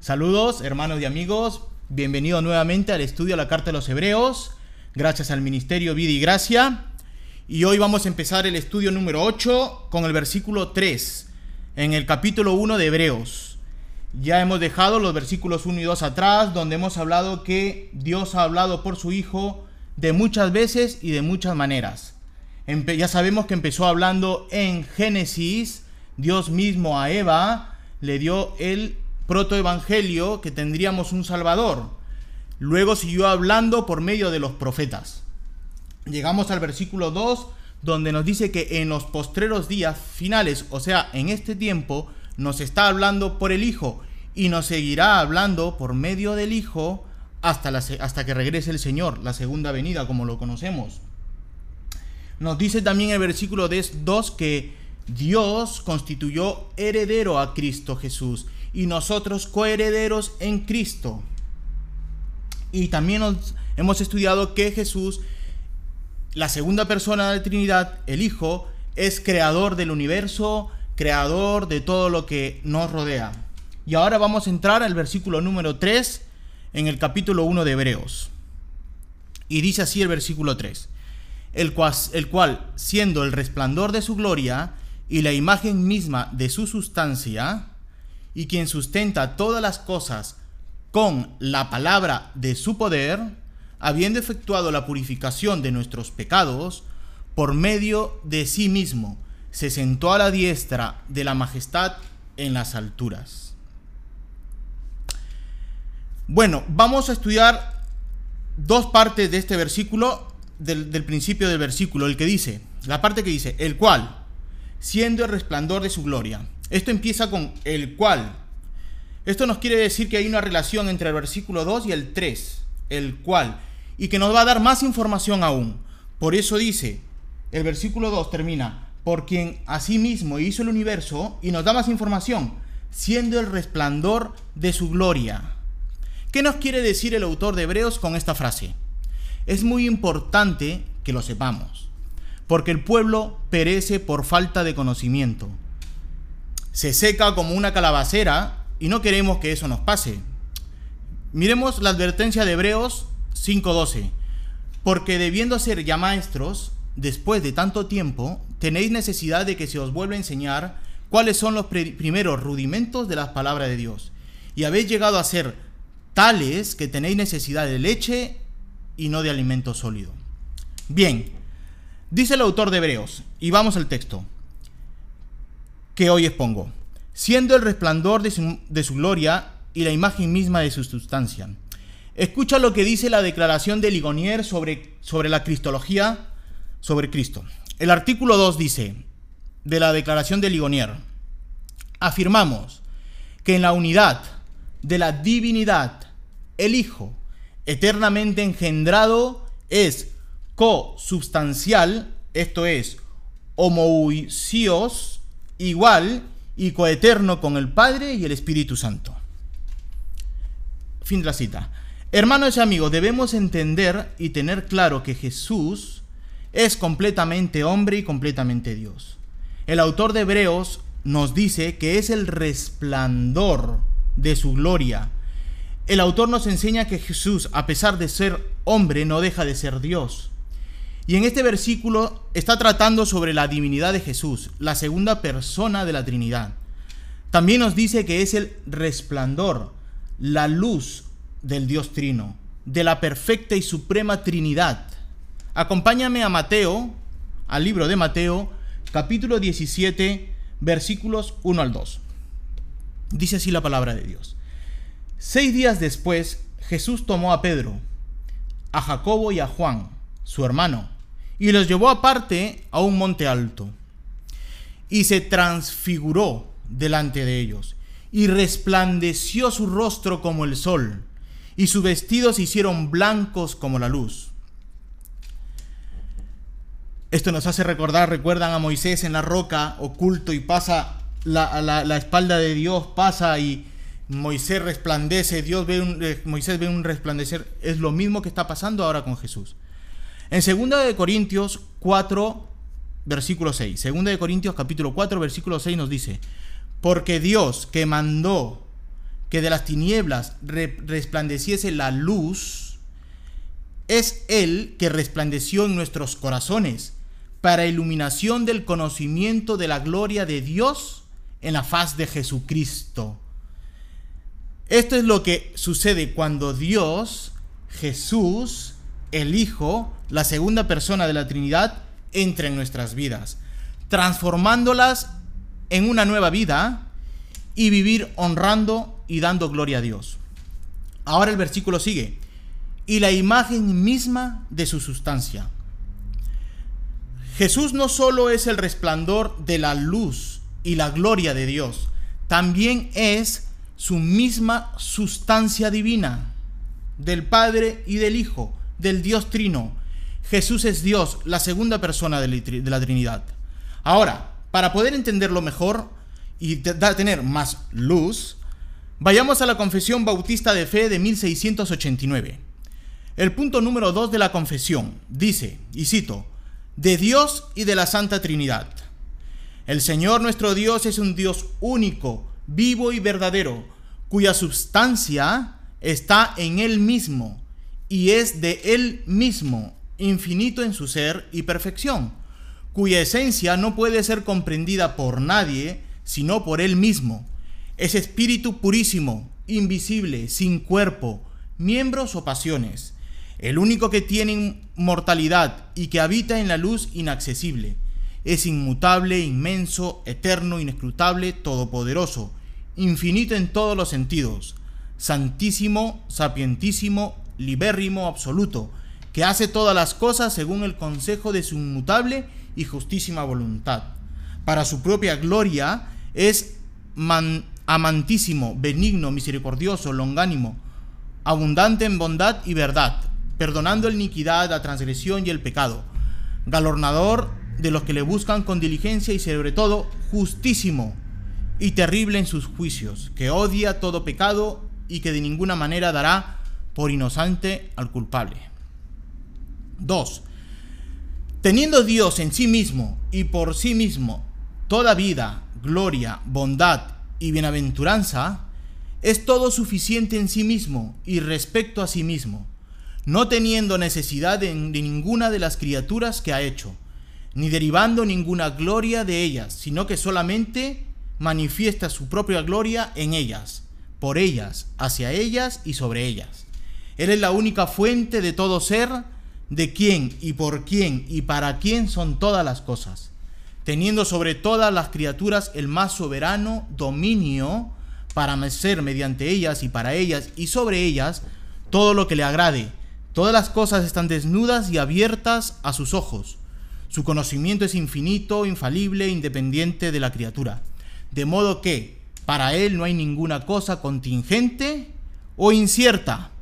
Saludos, hermanos y amigos. Bienvenidos nuevamente al estudio la Carta de los Hebreos. Gracias al Ministerio Vida y Gracia. Y hoy vamos a empezar el estudio número 8 con el versículo 3 en el capítulo 1 de Hebreos. Ya hemos dejado los versículos 1 y 2 atrás, donde hemos hablado que Dios ha hablado por su Hijo de muchas veces y de muchas maneras. ya sabemos que empezó hablando en Génesis, Dios mismo a Eva le dio el protoevangelio que tendríamos un Salvador. Luego siguió hablando por medio de los profetas. Llegamos al versículo 2, donde nos dice que en los postreros días finales, o sea, en este tiempo, nos está hablando por el Hijo y nos seguirá hablando por medio del Hijo hasta, hasta que regrese el Señor, la segunda venida, como lo conocemos. Nos dice también el versículo 2 que Dios constituyó heredero a Cristo Jesús y nosotros coherederos en Cristo. Y también hemos estudiado que Jesús, la segunda persona de la Trinidad, el Hijo, es creador del universo, creador de todo lo que nos rodea. Y ahora vamos a entrar al versículo número 3 en el capítulo 1 de Hebreos. Y dice así el versículo 3, el el cual siendo el resplandor de su gloria y la imagen misma de su sustancia, y quien sustenta todas las cosas con la palabra de su poder, habiendo efectuado la purificación de nuestros pecados, por medio de sí mismo, se sentó a la diestra de la majestad en las alturas. Bueno, vamos a estudiar dos partes de este versículo, del, del, principio del versículo, el que dice, la parte que dice, el cual, siendo el resplandor de su gloria, esto empieza con el cual. Esto nos quiere decir que hay una relación entre el versículo 2 y el 3, el cual, y que nos va a dar más información aún. Por eso dice, el versículo 2 termina, por quien asimismo hizo el universo y nos da más información, siendo el resplandor de su gloria. ¿Qué nos quiere decir el autor de Hebreos con esta frase? Es muy importante que lo sepamos, porque el pueblo perece por falta de conocimiento se seca como una calabacera y no queremos que eso nos pase. Miremos la advertencia de Hebreos 5:12. Porque debiendo ser ya maestros, después de tanto tiempo, tenéis necesidad de que se os vuelva a enseñar cuáles son los primeros rudimentos de las palabras de Dios. Y habéis llegado a ser tales que tenéis necesidad de leche y no de alimento sólido. Bien, dice el autor de Hebreos, y vamos al texto que hoy expongo, siendo el resplandor de su, gloria y la imagen misma de su sustancia. Escucha lo que dice la declaración de Ligonier sobre, sobre la cristología, sobre Cristo. El artículo 2 dice, de la declaración de Ligonier, afirmamos que en la unidad de la divinidad, el Hijo, eternamente engendrado, es co-substancial, esto es, homoousios, igual y coeterno con el Padre y el Espíritu Santo. Fin de la cita. Hermanos y amigos, debemos entender y tener claro que Jesús es completamente hombre y completamente Dios. El autor de Hebreos nos dice que es el resplandor de su gloria. El autor nos enseña que Jesús, a pesar de ser hombre, no deja de ser Dios. Y en este versículo está tratando sobre la divinidad de Jesús, la segunda persona de la Trinidad. También nos dice que es el resplandor, la luz del Dios Trino, de la perfecta y suprema Trinidad. Acompáñame a Mateo, al libro de Mateo, capítulo 17, versículos 1 al 2. Dice así la palabra de Dios. Seis días después, Jesús tomó a Pedro, a Jacobo y a Juan, su hermano, y los llevó aparte a un monte alto. Y se transfiguró delante de ellos, y resplandeció su rostro como el sol, y sus vestidos se hicieron blancos como la luz. Esto nos hace recordar, recuerdan a Moisés en la roca, oculto, y pasa la, la, espalda de Dios, pasa y Moisés resplandece, Dios ve un, eh, Moisés ve un resplandecer. Es lo mismo que está pasando ahora con Jesús. En 2 de Corintios 4, versículo 6. 2 de Corintios capítulo 4, versículo 6 nos dice, porque Dios que mandó que de las tinieblas resplandeciese la luz, es Él que resplandeció en nuestros corazones para iluminación del conocimiento de la gloria de Dios en la faz de Jesucristo. Esto es lo que sucede cuando Dios, Jesús, el Hijo, la segunda persona de la Trinidad, entra en nuestras vidas, transformándolas en una nueva vida y vivir honrando y dando gloria a Dios. Ahora el versículo sigue. Y la imagen misma de su sustancia. Jesús no solo es el resplandor de la luz y la gloria de Dios, también es su misma sustancia divina del Padre y del Hijo, del Dios Trino. Jesús es Dios, la segunda persona de la Trinidad. Ahora, para poder entenderlo mejor y tener más luz, vayamos a la Confesión Bautista de Fe de 1689. El punto número 2 de la confesión dice, y cito, de Dios y de la Santa Trinidad. El Señor nuestro Dios es un Dios único, vivo y verdadero, cuya substancia está en Él mismo y es de Él mismo, infinito en su ser y perfección, cuya esencia no puede ser comprendida por nadie sino por Él mismo. Es espíritu purísimo, invisible, sin cuerpo, miembros o pasiones, el único que tiene mortalidad y que habita en la luz inaccesible. Es inmutable, inmenso, eterno, inescrutable, todopoderoso, infinito en todos los sentidos, santísimo, sapientísimo, libérrimo, absoluto, que hace todas las cosas según el consejo de su inmutable y justísima voluntad. Para su propia gloria es amantísimo, benigno, misericordioso, longánimo, abundante en bondad y verdad, perdonando la iniquidad, la transgresión y el pecado, galornador de los que le buscan con diligencia y sobre todo justísimo y terrible en sus juicios, que odia todo pecado y que de ninguna manera dará por inocente al culpable. 2. Teniendo Dios en sí mismo y por sí mismo toda vida, gloria, bondad y bienaventuranza, es todo suficiente en sí mismo y respecto a sí mismo, no teniendo necesidad de, ninguna de las criaturas que ha hecho, ni derivando ninguna gloria de ellas, sino que solamente manifiesta su propia gloria en ellas, por ellas, hacia ellas y sobre ellas. Él es la única fuente de todo ser, de quién y por quién y para quién son todas las cosas, teniendo sobre todas las criaturas el más soberano dominio para ser mediante ellas y para ellas y sobre ellas todo lo que le agrade. Todas las cosas están desnudas y abiertas a sus ojos su conocimiento es infinito, infalible, independiente de la criatura. De modo que para Él no hay ninguna cosa contingente o incierta.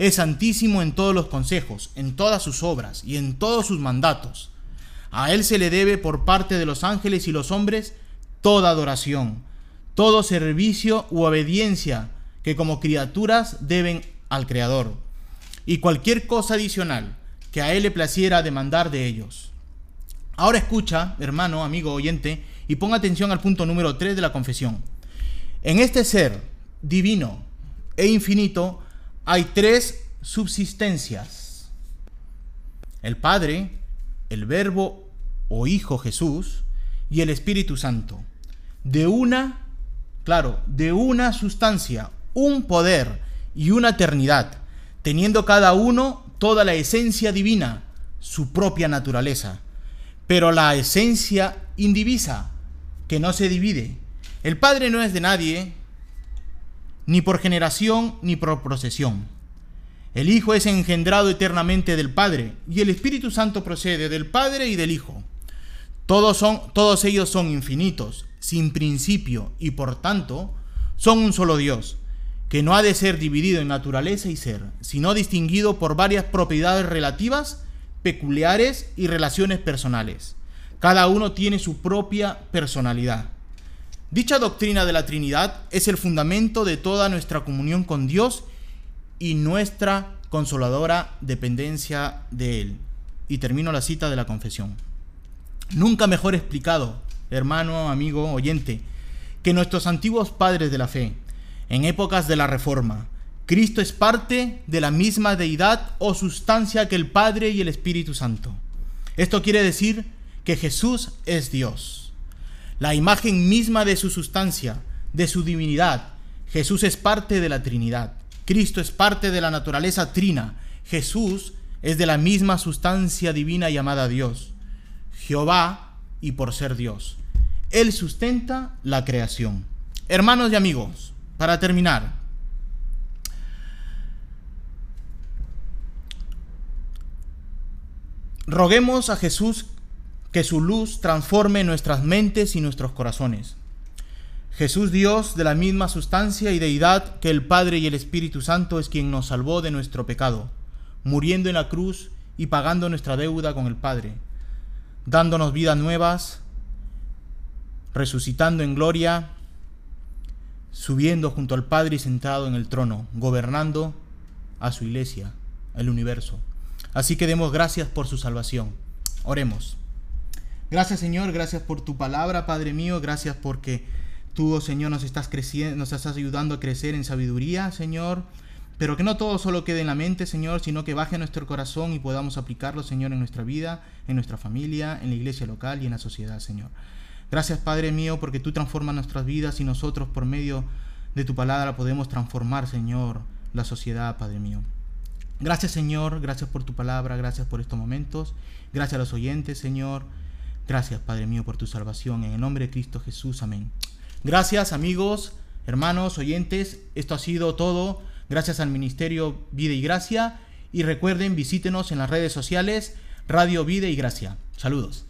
Es santísimo en todos los consejos, en todas sus obras y en todos sus mandatos. A Él se le debe por parte de los ángeles y los hombres toda adoración, todo servicio u obediencia que como criaturas deben al Creador, y cualquier cosa adicional que a Él le placiera demandar de ellos. Ahora escucha, hermano, amigo, oyente, y ponga atención al punto número 3 de la confesión. En este ser divino e infinito hay tres subsistencias. El Padre, el Verbo o Hijo Jesús y el Espíritu Santo. De una, claro, de una sustancia, un poder y una eternidad, teniendo cada uno toda la esencia divina, su propia naturaleza pero la esencia indivisa, que no se divide. El Padre no es de nadie, ni por generación ni por procesión. El Hijo es engendrado eternamente del Padre, y el Espíritu Santo procede del Padre y del Hijo. Todos, son, todos ellos son infinitos, sin principio, y por tanto son un solo Dios, que no ha de ser dividido en naturaleza y ser, sino distinguido por varias propiedades relativas peculiares y relaciones personales. Cada uno tiene su propia personalidad. Dicha doctrina de la Trinidad es el fundamento de toda nuestra comunión con Dios y nuestra consoladora dependencia de Él. Y termino la cita de la confesión. Nunca mejor explicado, hermano, amigo, oyente, que nuestros antiguos padres de la fe, en épocas de la Reforma. Cristo es parte de la misma deidad o sustancia que el Padre y el Espíritu Santo. Esto quiere decir que Jesús es Dios. La imagen misma de su sustancia, de su divinidad. Jesús es parte de la Trinidad. Cristo es parte de la naturaleza trina. Jesús es de la misma sustancia divina llamada Dios. Jehová y por ser Dios. Él sustenta la creación. Hermanos y amigos, para terminar, roguemos a Jesús que su luz transforme nuestras mentes y nuestros corazones. Jesús Dios de la misma sustancia y deidad que el Padre y el Espíritu Santo es quien nos salvó de nuestro pecado, muriendo en la cruz y pagando nuestra deuda con el Padre, dándonos vidas nuevas, resucitando en gloria, subiendo junto al Padre y sentado en el trono, gobernando a su iglesia, el universo. Así que demos gracias por su salvación. Oremos. Gracias Señor, gracias por tu palabra, Padre mío, gracias porque tú, oh Señor, nos estás creciendo, nos estás ayudando a crecer en sabiduría, Señor. Pero que no todo solo quede en la mente, Señor, sino que baje a nuestro corazón y podamos aplicarlo, Señor, en nuestra vida, en nuestra familia, en la iglesia local y en la sociedad, Señor. Gracias, Padre mío, porque tú transformas nuestras vidas y nosotros por medio de tu palabra podemos transformar, Señor, la sociedad, Padre mío. Gracias, Señor, gracias por tu palabra, gracias por estos momentos, gracias a los oyentes, Señor. Gracias, Padre mío, por tu salvación. En el nombre de Cristo Jesús. Amén. Gracias, amigos, hermanos, oyentes. Esto ha sido todo. Gracias al Ministerio Vida y Gracia. Y recuerden, visítenos en las redes sociales Radio Vida y Gracia. Saludos.